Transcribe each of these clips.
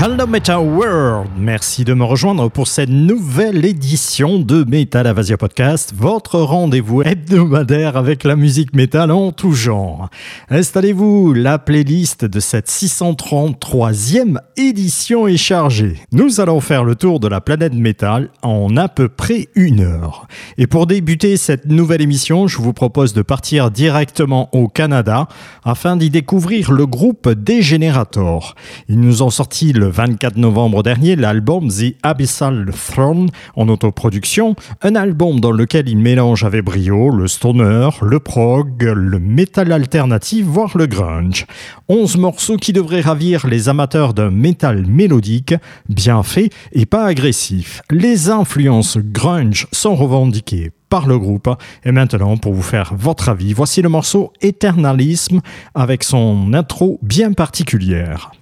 Hello Metal World, merci de me rejoindre pour cette nouvelle édition de Metal Avasia Podcast, votre rendez-vous hebdomadaire avec la musique métal en tout genre. Installez-vous, la playlist de cette 633e édition est chargée. Nous allons faire le tour de la planète métal en à peu près une heure. Et pour débuter cette nouvelle émission, je vous propose de partir directement au Canada afin d'y découvrir le groupe Degenerator. Ils nous ont sorti le 24 novembre dernier l'album The Abyssal Throne en autoproduction, un album dans lequel ils mélangent avec brio le stoner, le prog, le metal alternatif, voire le grunge. 11 morceaux qui devraient ravir les amateurs d'un métal mélodique, bien fait et pas agressif. Les influences grunge sont revendiquées par le groupe. Et maintenant, pour vous faire votre avis, voici le morceau Eternalisme avec son intro bien particulière.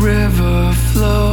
river flows.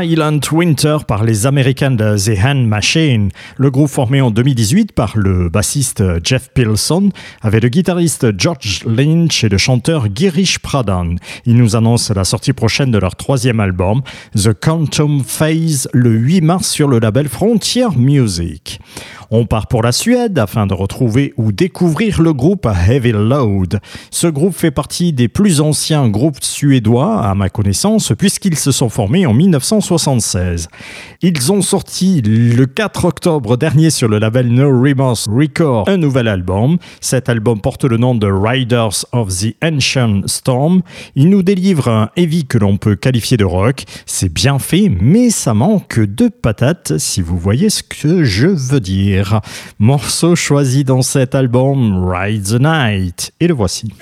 Silent Winter par les Américains de The Hand Machine. Le groupe formé en 2018 par le bassiste Jeff Pilson avec le guitariste George Lynch et le chanteur Girish Pradhan. Ils nous annoncent la sortie prochaine de leur troisième album, The Quantum Phase, le 8 mars sur le label Frontier Music. On part pour la Suède afin de retrouver ou découvrir le groupe Heavy Load. Ce groupe fait partie des plus anciens groupes suédois, à ma connaissance, puisqu'ils se sont formés en 1976. Ils ont sorti le 4 octobre dernier sur le label No Remorse Record un nouvel album. Cet album porte le nom de Riders of the Ancient Storm. Il nous délivre un heavy que l'on peut qualifier de rock. C'est bien fait, mais ça manque de patates, si vous voyez ce que je veux dire. Morceau choisi dans cet album, Ride the Night. Et le voici.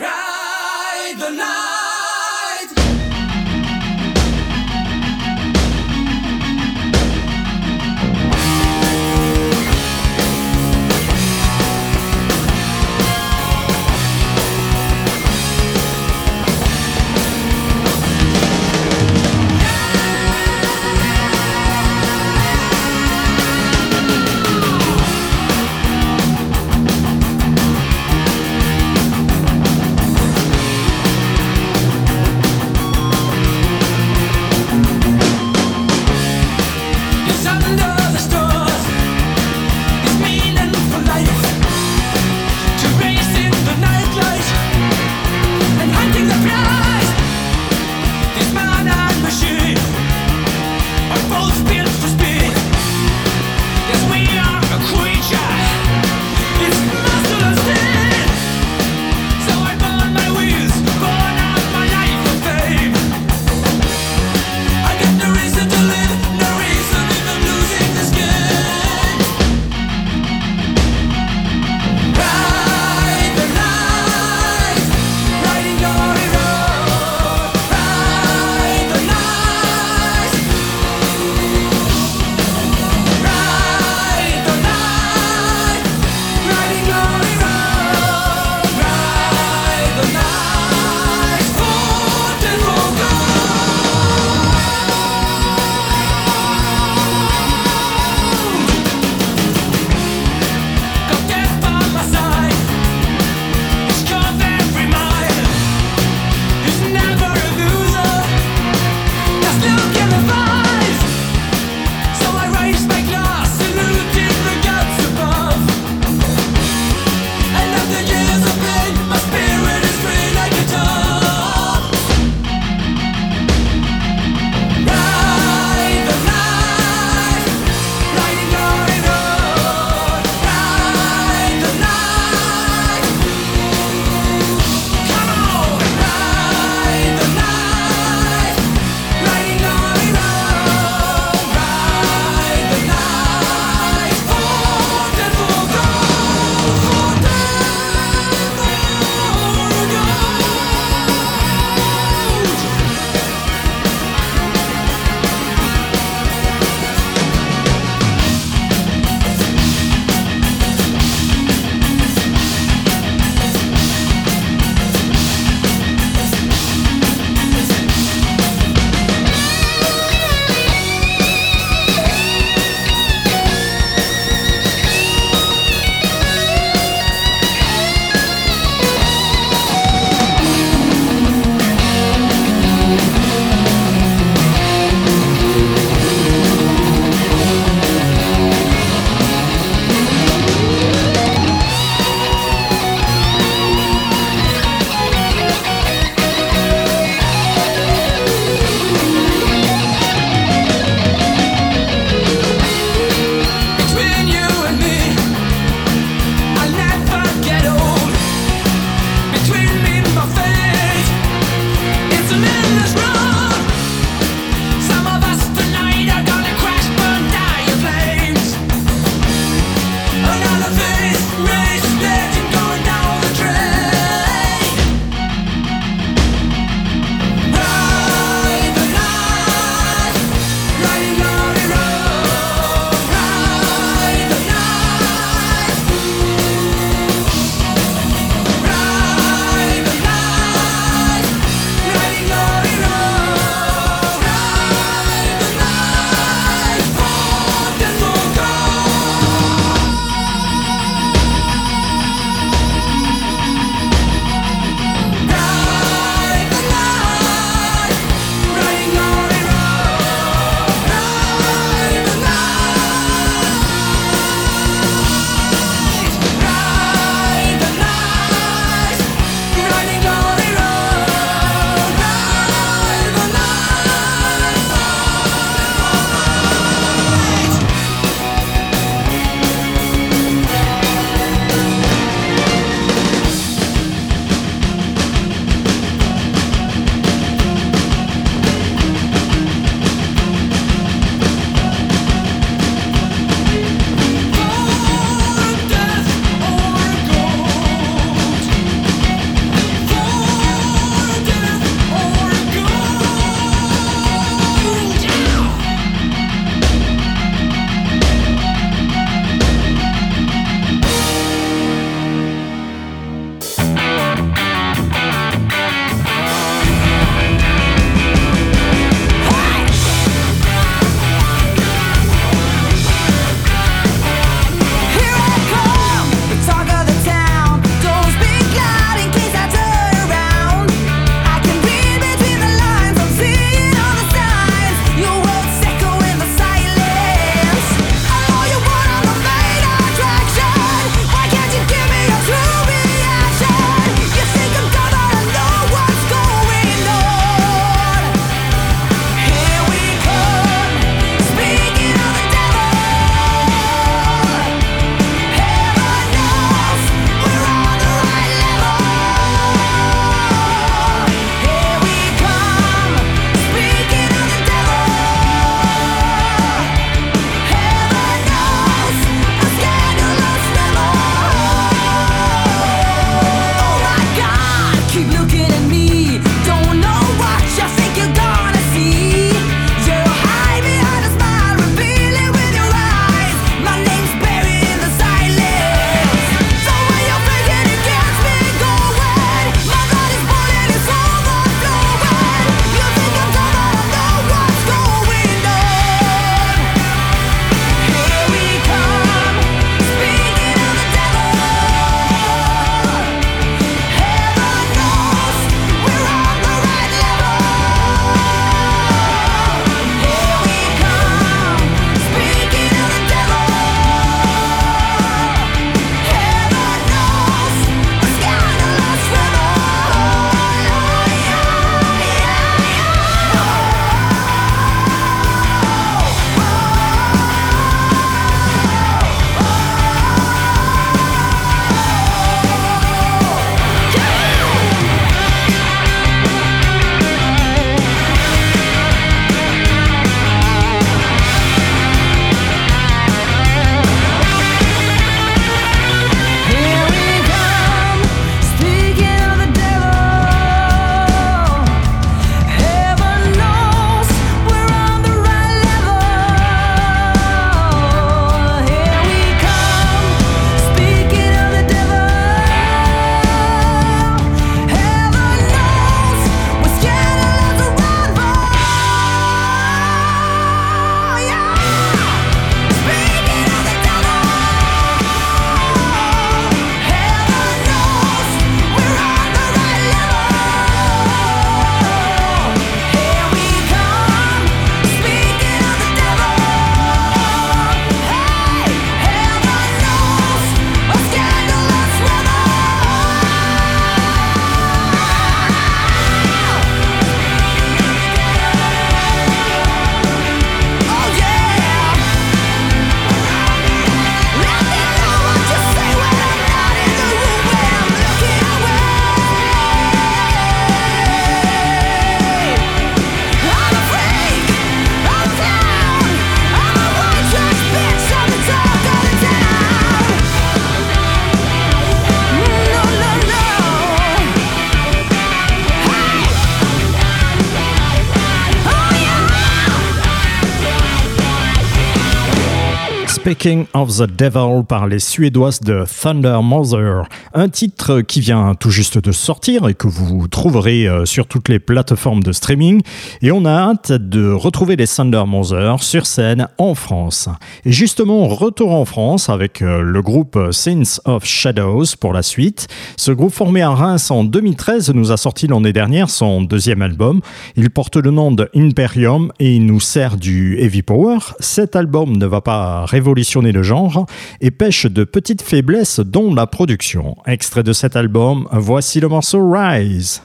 be Speaking of the Devil par les Suédoises de Thunder Mother, un titre qui vient tout juste de sortir et que vous trouverez euh, sur toutes les plateformes de streaming. Et on a hâte de retrouver les Thunder Mother sur scène en France. Et justement, retour en France avec euh, le groupe Sins of Shadows pour la suite. Ce groupe formé à Reims en 2013 nous a sorti l'année dernière son deuxième album. Il porte le nom de Imperium et il nous sert du heavy power. Cet album ne va pas révolutionner le genre et pêche de petites faiblesses dont la production. Extrait de cet album, voici le morceau Rise.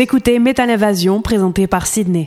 Écoutez Metal Invasion présenté par Sydney.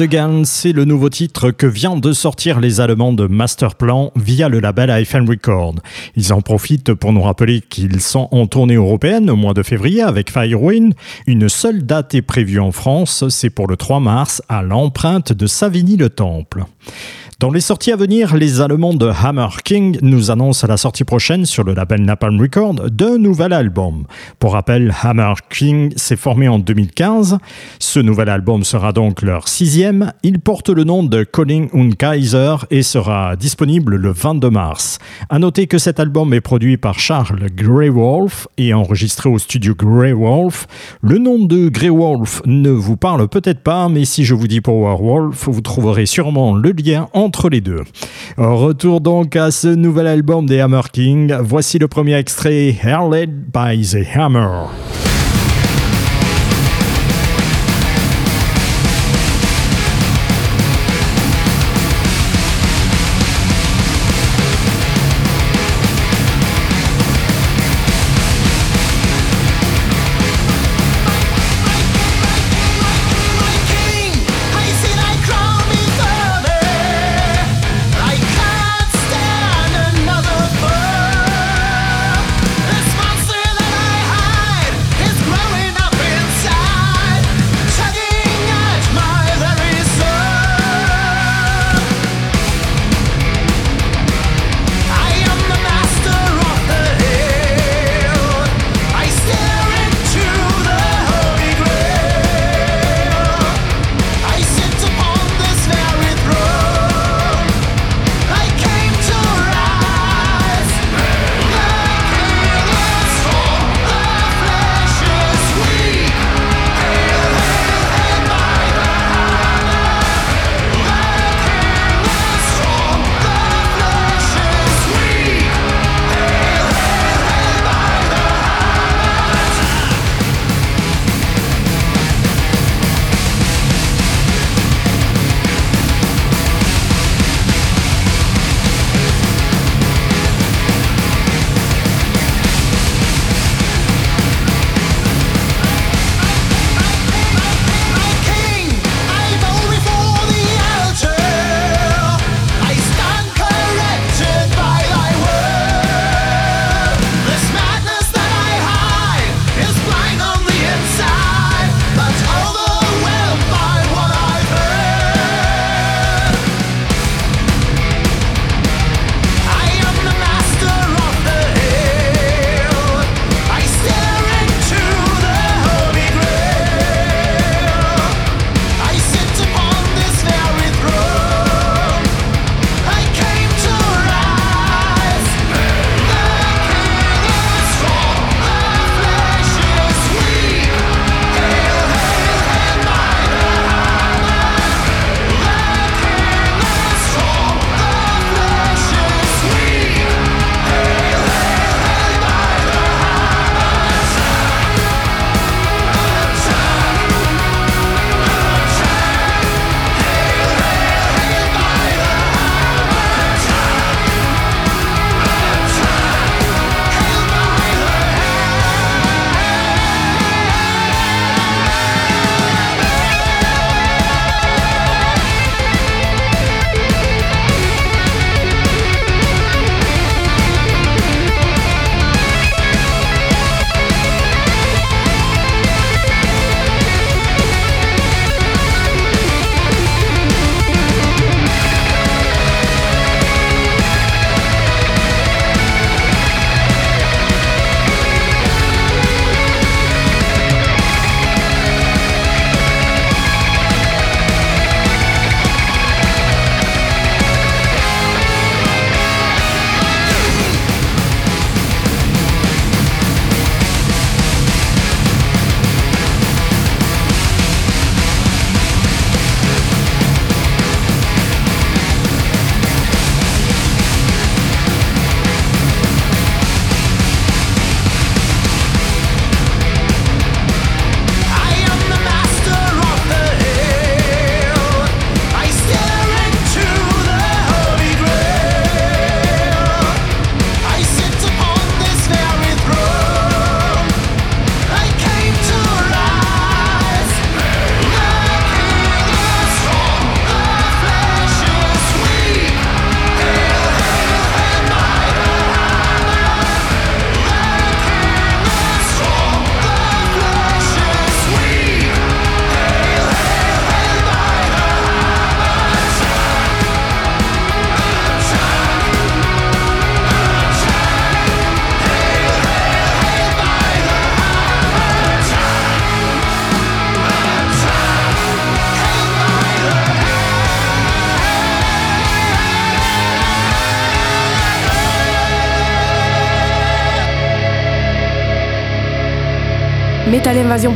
Again, c'est le nouveau titre que vient de sortir les Allemands de Masterplan via le label IFN Record. Ils en profitent pour nous rappeler qu'ils sont en tournée européenne au mois de février avec Firewind. Une seule date est prévue en France, c'est pour le 3 mars à l'empreinte de Savigny-le-Temple. Dans les sorties à venir, les Allemands de Hammer King nous annoncent la sortie prochaine sur le label Napalm Record d'un nouvel album. Pour rappel, Hammer King s'est formé en 2015. Ce nouvel album sera donc leur sixième. Il porte le nom de Calling und Kaiser et sera disponible le 22 mars. À noter que cet album est produit par Charles Greywolf et enregistré au studio Greywolf. Le nom de Greywolf ne vous parle peut-être pas, mais si je vous dis Powerwolf, vous trouverez sûrement le lien entre entre les deux. Retour donc à ce nouvel album des Hammer King. Voici le premier extrait, Led by the Hammer.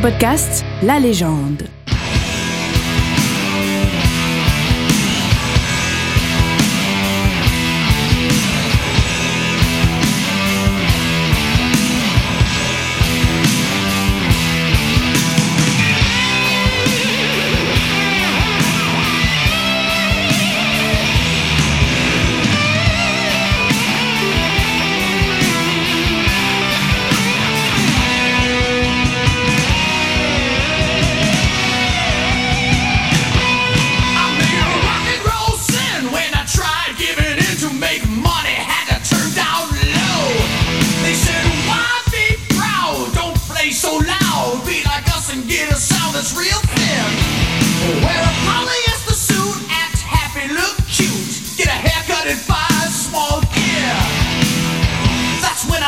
Podcast, la légende.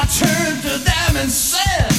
I turned to them and said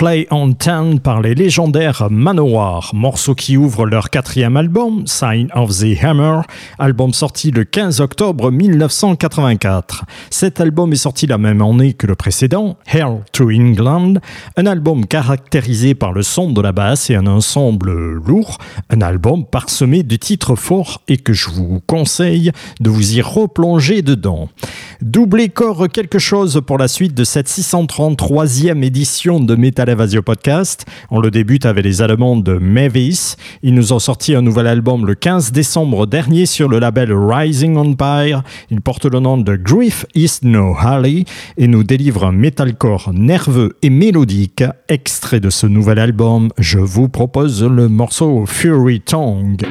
Play on Ten par les légendaires Manowar, morceau qui ouvre leur quatrième album, Sign of the Hammer, album sorti le 15 octobre 1984. Cet album est sorti la même année que le précédent, Hell to England, un album caractérisé par le son de la basse et un ensemble lourd, un album parsemé de titres forts et que je vous conseille de vous y replonger dedans. Doublez corps quelque chose pour la suite de cette 633e édition de Metal Evasio Podcast. On le débute avec les Allemands de Mavis. Ils nous ont sorti un nouvel album le 15 décembre dernier sur le label Rising Empire. Il porte le nom de Grief is No Harley et nous délivre un metalcore nerveux et mélodique. Extrait de ce nouvel album, je vous propose le morceau Fury Tongue.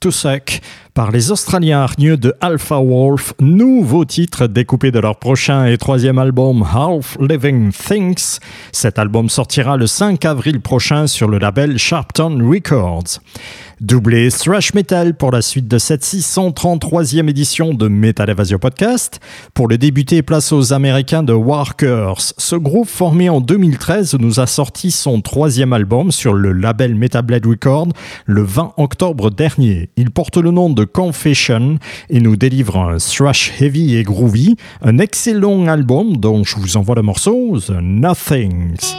To Suck par les Australiens hargneux de Alpha Wolf, nouveau titre découpé de leur prochain et troisième album Half Living Things. Cet album sortira le 5 avril prochain sur le label Sharpton Records. Doublé thrash metal pour la suite de cette 633e édition de Metal Evasion Podcast. Pour le débuter, place aux Américains de Workers. Ce groupe formé en 2013 nous a sorti son troisième album sur le label Metal Blade Record le 20 octobre dernier. Il porte le nom de Confession et nous délivre un thrash heavy et groovy, un excellent album dont je vous envoie le morceau The Nothings.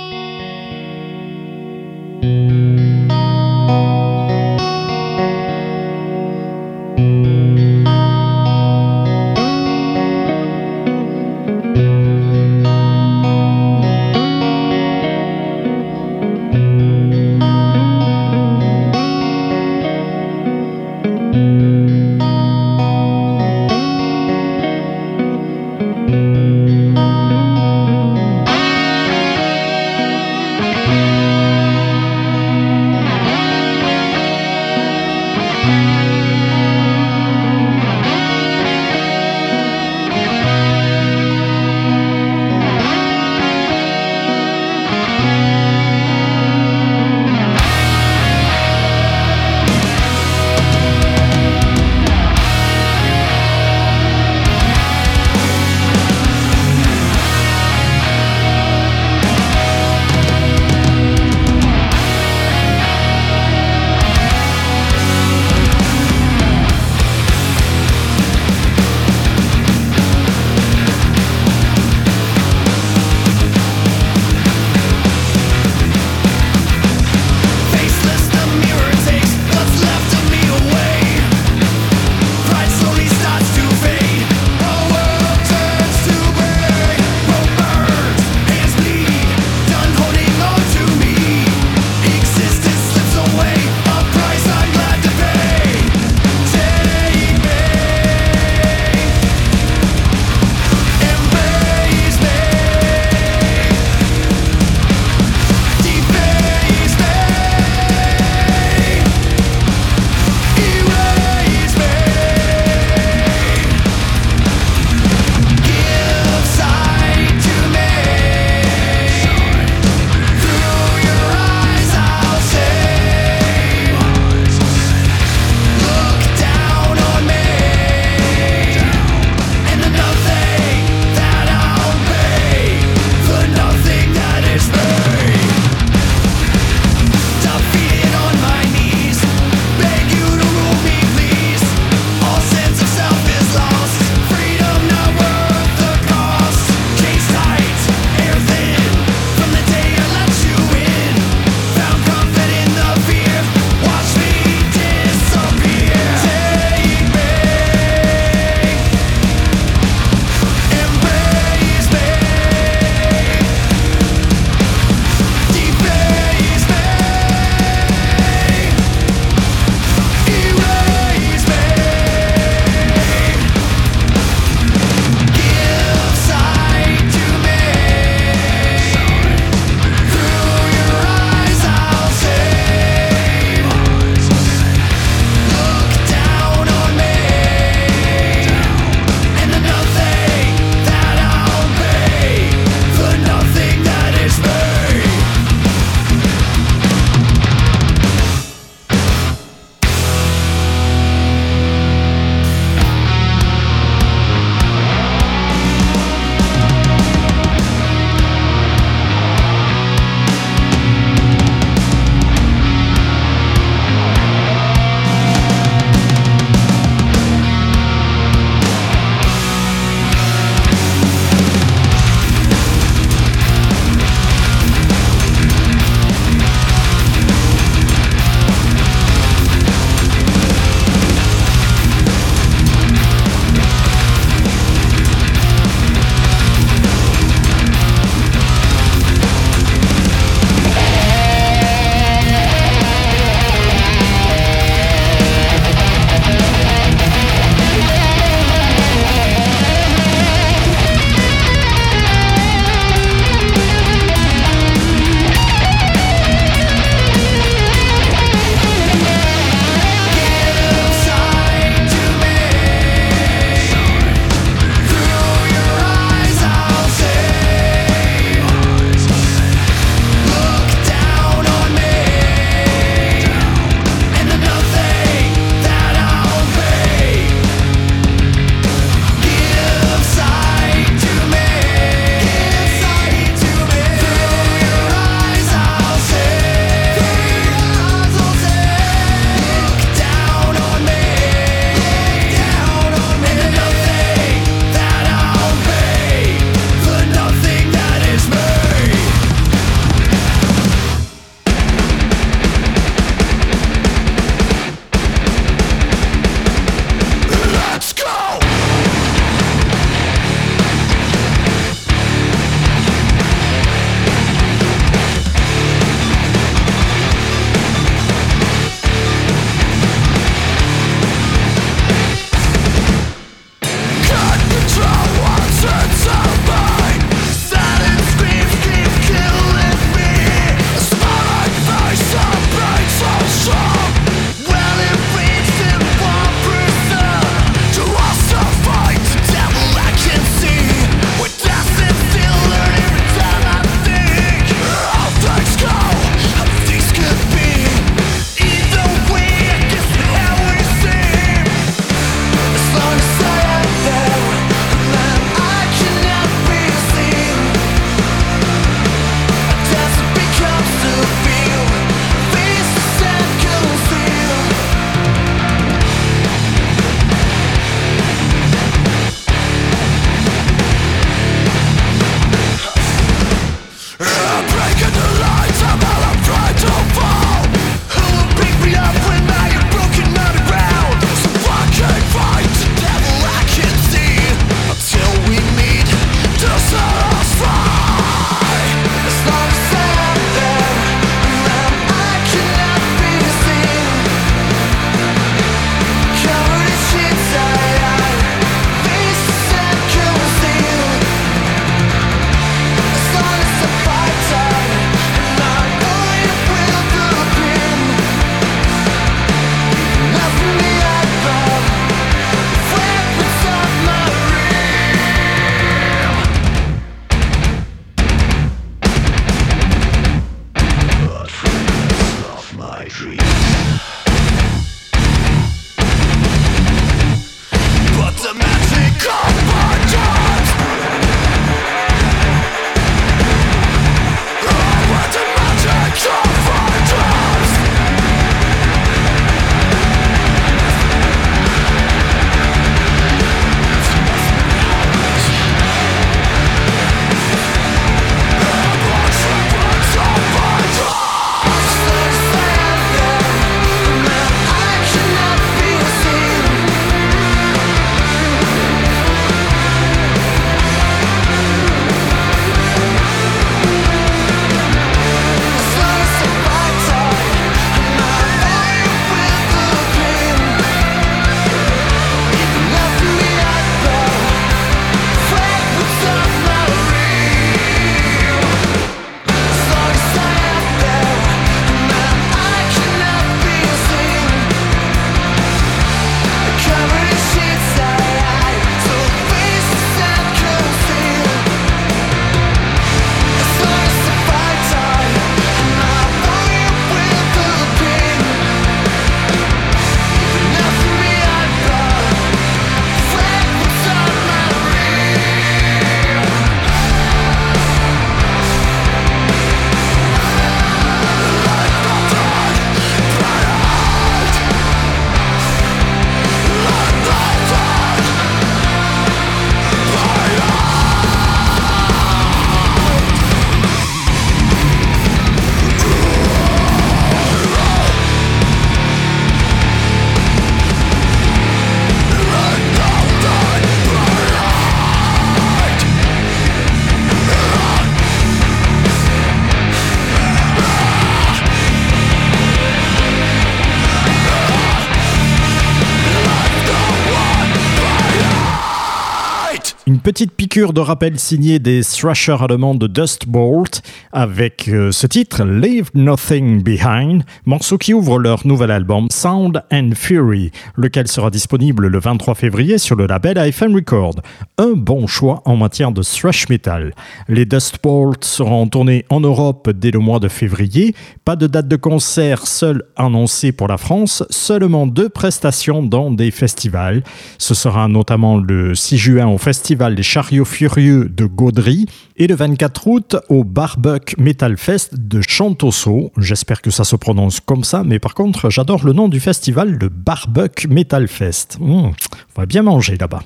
Petite piqûre de rappel signée des thrashers allemands de Dustbolt avec euh, ce titre Leave Nothing Behind, morceau qui ouvre leur nouvel album Sound and Fury, lequel sera disponible le 23 février sur le label AFM Record. Un bon choix en matière de thrash metal. Les Dustbolt seront tournés en Europe dès le mois de février. Pas de date de concert seule annoncée pour la France, seulement deux prestations dans des festivals. Ce sera notamment le 6 juin au Festival des Chariots Furieux de Gaudry et le 24 août au Barbuck Metal Fest de Chantosso. J'espère que ça se prononce comme ça, mais par contre, j'adore le nom du festival, le Barbuck Metal Fest. Mmh, on va bien manger là-bas.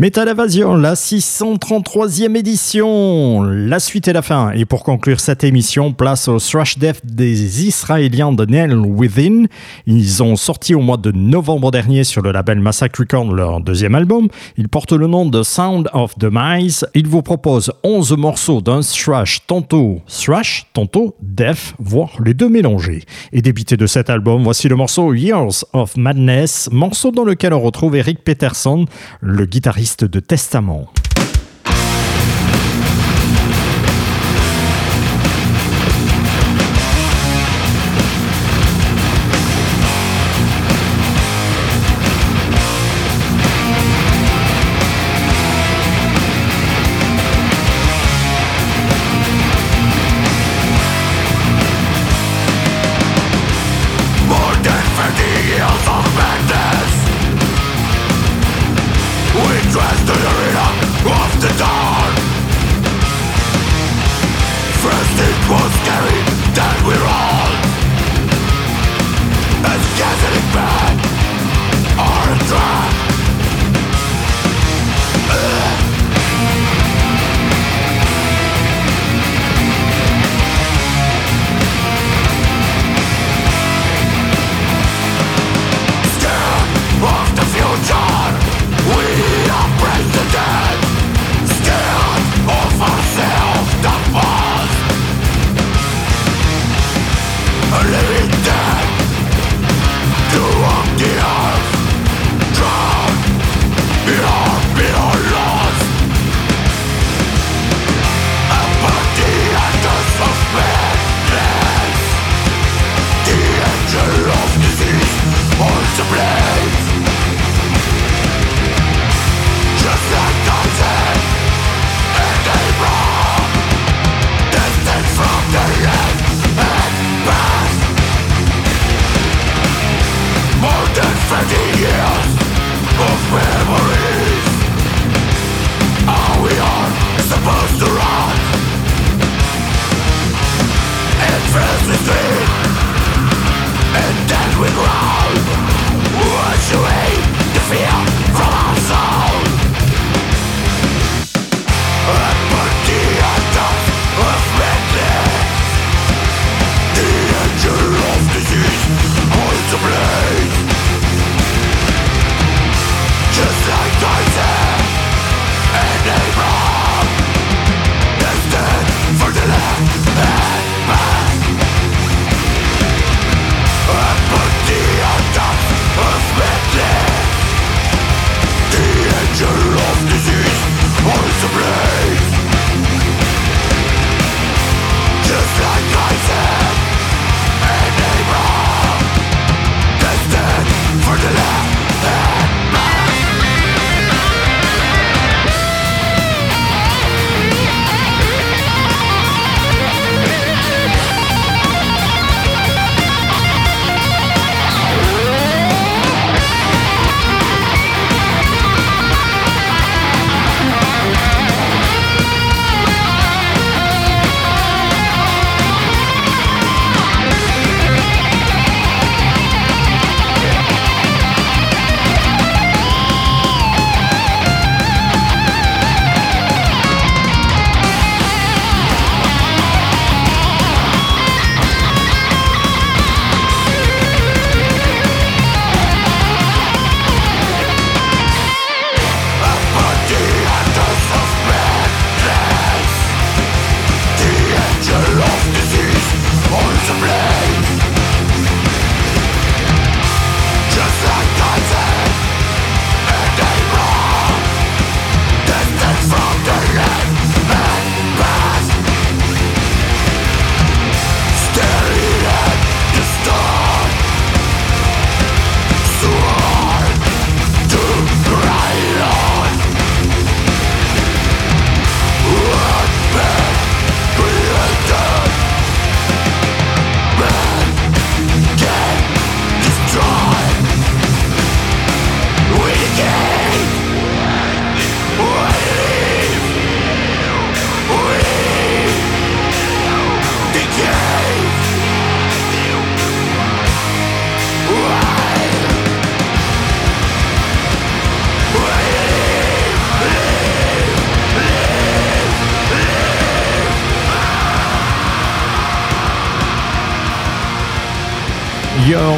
Metal Invasion, la 633e édition. La suite et la fin. Et pour conclure cette émission, place au thrash death des Israéliens de Nail Within. Ils ont sorti au mois de novembre dernier sur le label Massacre Record leur deuxième album. Il porte le nom de Sound of the Mice. Ils vous proposent 11 morceaux d'un thrash tantôt thrash, tantôt death, voire les deux mélangés. Et débité de cet album, voici le morceau Years of Madness, morceau dans lequel on retrouve Eric Peterson, le guitariste de Testament.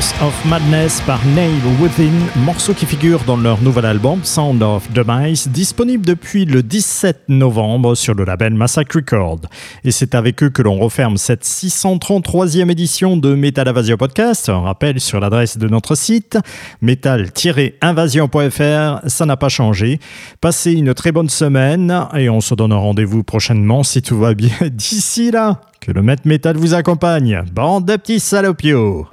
Of Madness par Nail Within, morceau qui figure dans leur nouvel album Sound of Demise, disponible depuis le 17 novembre sur le label Massacre Record. Et c'est avec eux que l'on referme cette 633e édition de Metal Invasion Podcast. Un rappel sur l'adresse de notre site, metal-invasion.fr, ça n'a pas changé. Passez une très bonne semaine et on se donne rendez-vous prochainement si tout va bien. D'ici là, que le maître métal vous accompagne. Bande de petits salopios